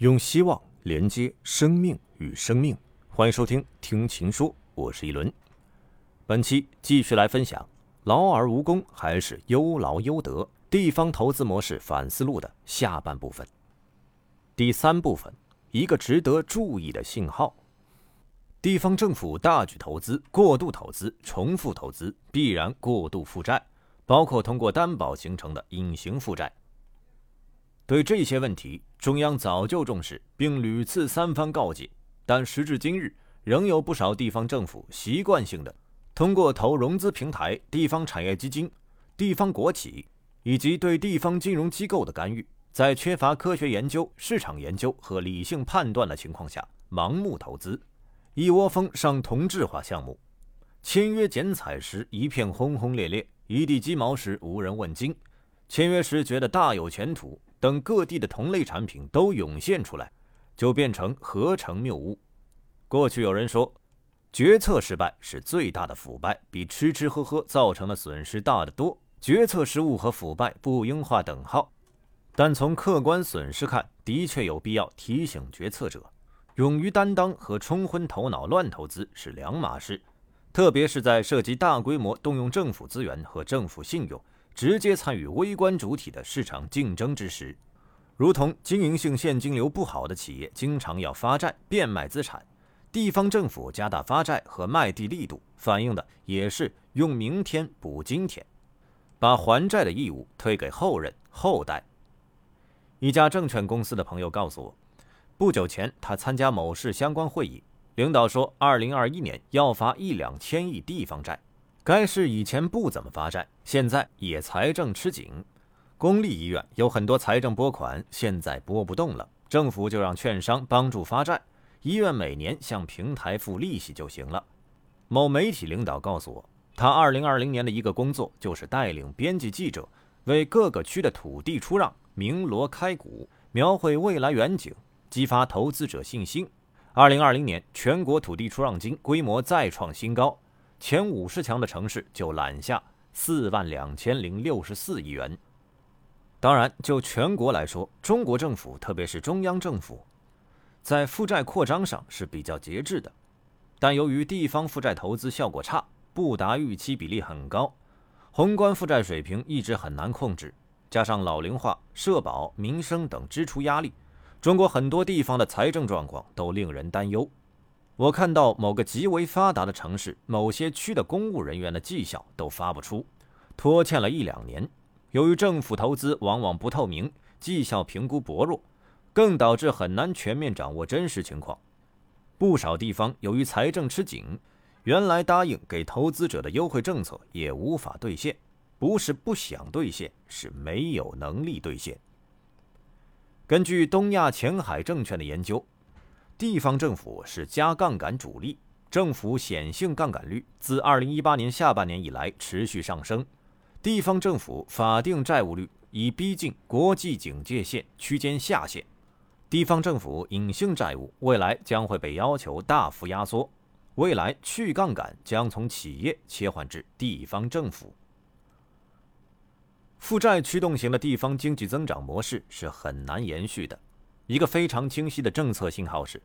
用希望连接生命与生命，欢迎收听《听情说》，我是一轮。本期继续来分享“劳而无功还是优劳优得”地方投资模式反思录的下半部分。第三部分，一个值得注意的信号：地方政府大举投资、过度投资、重复投资，必然过度负债，包括通过担保形成的隐形负债。对这些问题，中央早就重视，并屡次三番告诫，但时至今日，仍有不少地方政府习惯性的通过投融资平台、地方产业基金、地方国企以及对地方金融机构的干预，在缺乏科学研究、市场研究和理性判断的情况下，盲目投资，一窝蜂上同质化项目，签约剪彩时一片轰轰烈烈，一地鸡毛时无人问津，签约时觉得大有前途。等各地的同类产品都涌现出来，就变成合成谬误。过去有人说，决策失败是最大的腐败，比吃吃喝喝造成的损失大得多。决策失误和腐败不应画等号，但从客观损失看，的确有必要提醒决策者，勇于担当和冲昏头脑乱投资是两码事，特别是在涉及大规模动用政府资源和政府信用。直接参与微观主体的市场竞争之时，如同经营性现金流不好的企业经常要发债变卖资产，地方政府加大发债和卖地力度，反映的也是用明天补今天，把还债的义务推给后人后代。一家证券公司的朋友告诉我，不久前他参加某市相关会议，领导说，二零二一年要发一两千亿地方债。该市以前不怎么发债，现在也财政吃紧。公立医院有很多财政拨款，现在拨不动了，政府就让券商帮助发债，医院每年向平台付利息就行了。某媒体领导告诉我，他2020年的一个工作就是带领编辑记者为各个区的土地出让鸣锣开鼓，描绘未来远景，激发投资者信心。2020年全国土地出让金规模再创新高。前五十强的城市就揽下四万两千零六十四亿元。当然，就全国来说，中国政府，特别是中央政府，在负债扩张上是比较节制的。但由于地方负债投资效果差，不达预期比例很高，宏观负债水平一直很难控制。加上老龄化、社保、民生等支出压力，中国很多地方的财政状况都令人担忧。我看到某个极为发达的城市，某些区的公务人员的绩效都发不出，拖欠了一两年。由于政府投资往往不透明，绩效评估薄弱，更导致很难全面掌握真实情况。不少地方由于财政吃紧，原来答应给投资者的优惠政策也无法兑现，不是不想兑现，是没有能力兑现。根据东亚前海证券的研究。地方政府是加杠杆主力，政府显性杠杆率自2018年下半年以来持续上升，地方政府法定债务率已逼近国际警戒线区间下限，地方政府隐性债务未来将会被要求大幅压缩，未来去杠杆将从企业切换至地方政府，负债驱动型的地方经济增长模式是很难延续的。一个非常清晰的政策信号是，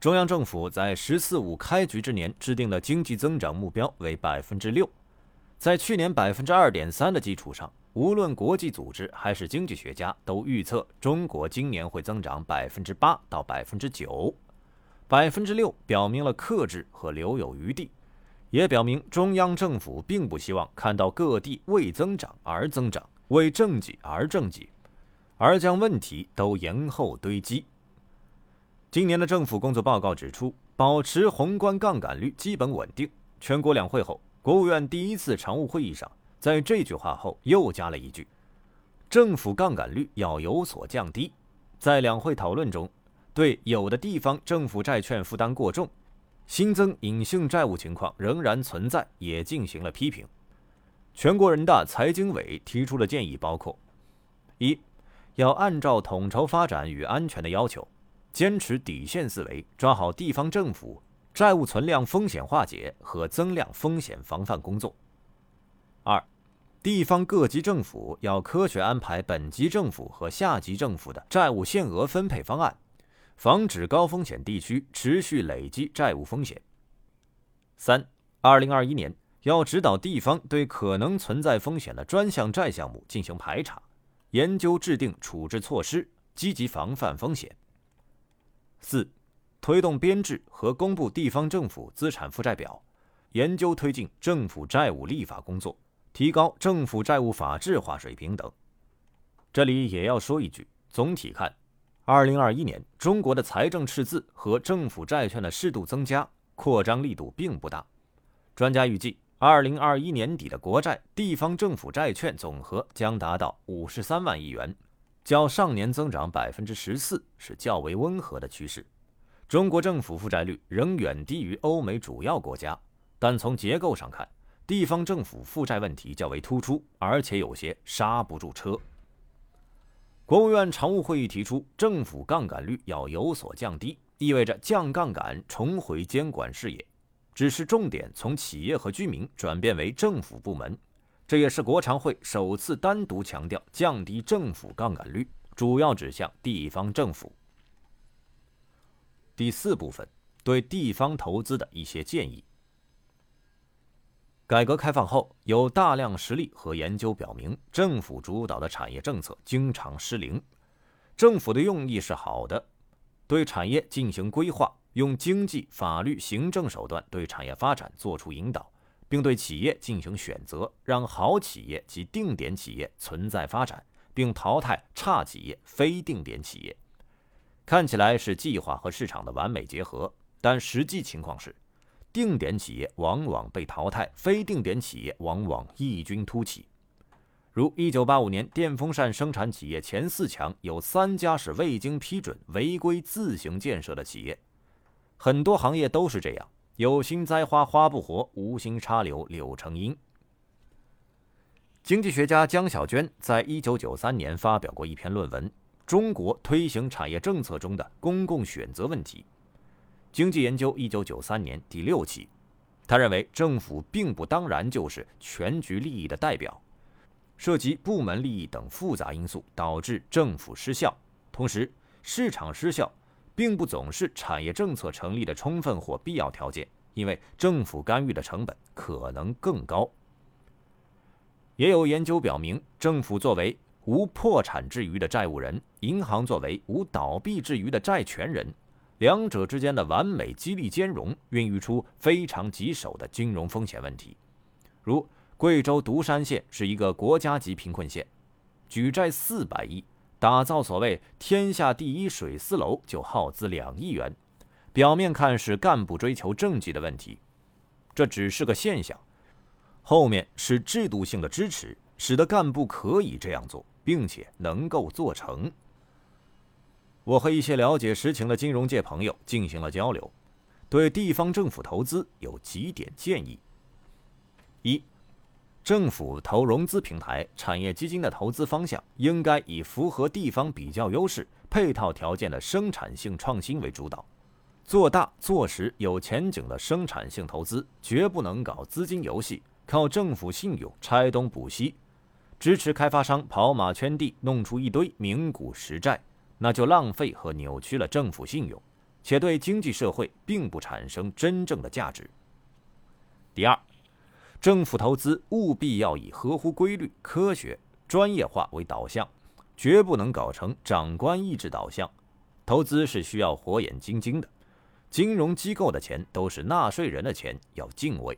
中央政府在“十四五”开局之年制定的经济增长目标为百分之六，在去年百分之二点三的基础上，无论国际组织还是经济学家都预测中国今年会增长百分之八到百分之九，百分之六表明了克制和留有余地，也表明中央政府并不希望看到各地为增长而增长，为政绩而政绩。而将问题都延后堆积。今年的政府工作报告指出，保持宏观杠杆率基本稳定。全国两会后，国务院第一次常务会议上，在这句话后又加了一句：“政府杠杆率要有所降低。”在两会讨论中，对有的地方政府债券负担过重、新增隐性债务情况仍然存在，也进行了批评。全国人大财经委提出的建议包括：一。要按照统筹发展与安全的要求，坚持底线思维，抓好地方政府债务存量风险化解和增量风险防范工作。二，地方各级政府要科学安排本级政府和下级政府的债务限额分配方案，防止高风险地区持续累积债务风险。三、二零二一年要指导地方对可能存在风险的专项债项目进行排查，研究制定处置措施，积极防范风险。四、推动编制和公布地方政府资产负债表，研究推进政府债务立法工作，提高政府债务法治化水平等。这里也要说一句，总体看，二零二一年中国的财政赤字和政府债券的适度增加。扩张力度并不大，专家预计，二零二一年底的国债、地方政府债券总和将达到五十三万亿元，较上年增长百分之十四，是较为温和的趋势。中国政府负债率仍远低于欧美主要国家，但从结构上看，地方政府负债问题较为突出，而且有些刹不住车。国务院常务会议提出，政府杠杆率要有所降低。意味着降杠杆、重回监管视野，只是重点从企业和居民转变为政府部门。这也是国常会首次单独强调降低政府杠杆率，主要指向地方政府。第四部分对地方投资的一些建议。改革开放后，有大量实例和研究表明，政府主导的产业政策经常失灵。政府的用意是好的。对产业进行规划，用经济、法律、行政手段对产业发展作出引导，并对企业进行选择，让好企业及定点企业存在发展，并淘汰差企业、非定点企业。看起来是计划和市场的完美结合，但实际情况是，定点企业往往被淘汰，非定点企业往往异军突起。如一九八五年，电风扇生产企业前四强有三家是未经批准违规自行建设的企业。很多行业都是这样，有心栽花花不活，无心插柳柳成荫。经济学家江小娟在一九九三年发表过一篇论文《中国推行产业政策中的公共选择问题》，经济研究一九九三年第六期。他认为，政府并不当然就是全局利益的代表。涉及部门利益等复杂因素，导致政府失效。同时，市场失效并不总是产业政策成立的充分或必要条件，因为政府干预的成本可能更高。也有研究表明，政府作为无破产之余的债务人，银行作为无倒闭之余的债权人，两者之间的完美激励兼容，孕育出非常棘手的金融风险问题，如。贵州独山县是一个国家级贫困县，举债四百亿，打造所谓“天下第一水丝楼”就耗资两亿元。表面看是干部追求政绩的问题，这只是个现象，后面是制度性的支持，使得干部可以这样做，并且能够做成。我和一些了解实情的金融界朋友进行了交流，对地方政府投资有几点建议：一。政府投融资平台、产业基金的投资方向应该以符合地方比较优势、配套条件的生产性创新为主导，做大做实有前景的生产性投资，绝不能搞资金游戏，靠政府信用拆东补西，支持开发商跑马圈地，弄出一堆名股实债，那就浪费和扭曲了政府信用，且对经济社会并不产生真正的价值。第二。政府投资务必要以合乎规律、科学、专业化为导向，绝不能搞成长官意志导向。投资是需要火眼金睛的，金融机构的钱都是纳税人的钱，要敬畏。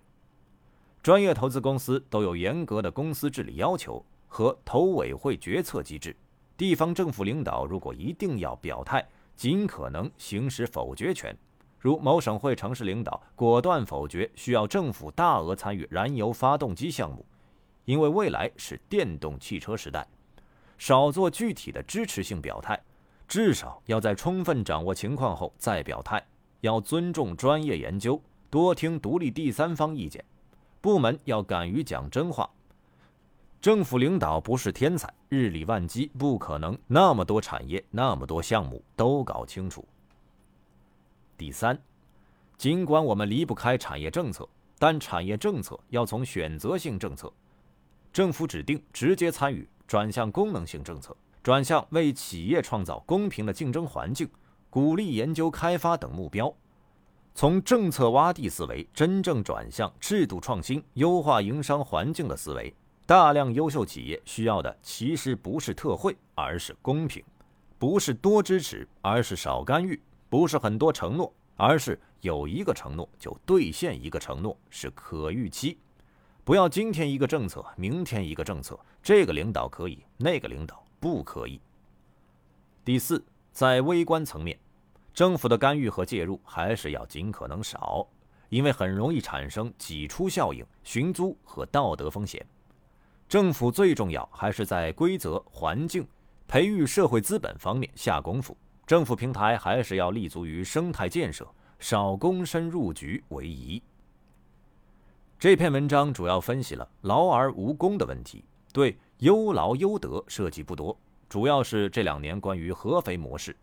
专业投资公司都有严格的公司治理要求和投委会决策机制。地方政府领导如果一定要表态，尽可能行使否决权。如某省会城市领导果断否决需要政府大额参与燃油发动机项目，因为未来是电动汽车时代，少做具体的支持性表态，至少要在充分掌握情况后再表态。要尊重专业研究，多听独立第三方意见，部门要敢于讲真话。政府领导不是天才，日理万机，不可能那么多产业、那么多项目都搞清楚。第三，尽管我们离不开产业政策，但产业政策要从选择性政策、政府指定、直接参与，转向功能性政策，转向为企业创造公平的竞争环境，鼓励研究开发等目标，从政策洼地思维真正转向制度创新、优化营商环境的思维。大量优秀企业需要的其实不是特惠，而是公平；不是多支持，而是少干预；不是很多承诺，而是有一个承诺就兑现一个承诺，是可预期。不要今天一个政策，明天一个政策，这个领导可以，那个领导不可以。第四，在微观层面，政府的干预和介入还是要尽可能少，因为很容易产生挤出效应、寻租和道德风险。政府最重要还是在规则、环境、培育社会资本方面下功夫。政府平台还是要立足于生态建设，少躬身入局为宜。这篇文章主要分析了劳而无功的问题，对优劳优得涉及不多，主要是这两年关于合肥模式。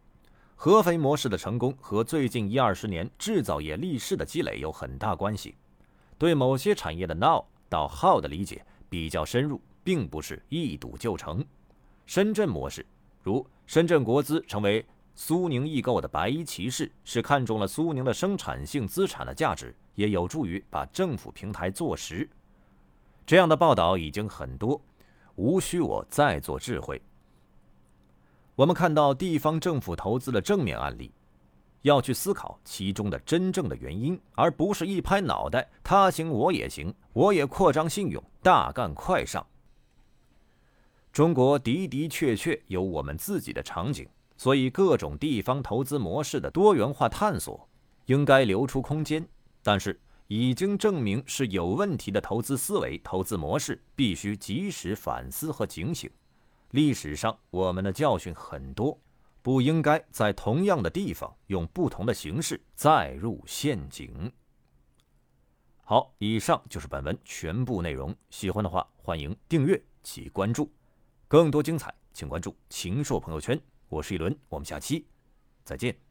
合肥模式的成功和最近一二十年制造业立市的积累有很大关系。对某些产业的 now 到 how 的理解。比较深入，并不是一赌就成。深圳模式，如深圳国资成为苏宁易购的白衣骑士，是看中了苏宁的生产性资产的价值，也有助于把政府平台做实。这样的报道已经很多，无需我再做智慧。我们看到地方政府投资的正面案例。要去思考其中的真正的原因，而不是一拍脑袋，他行我也行，我也扩张信用，大干快上。中国的的确确有我们自己的场景，所以各种地方投资模式的多元化探索应该留出空间。但是，已经证明是有问题的投资思维、投资模式，必须及时反思和警醒。历史上我们的教训很多。不应该在同样的地方用不同的形式再入陷阱。好，以上就是本文全部内容。喜欢的话，欢迎订阅及关注。更多精彩，请关注秦朔朋友圈。我是一轮，我们下期再见。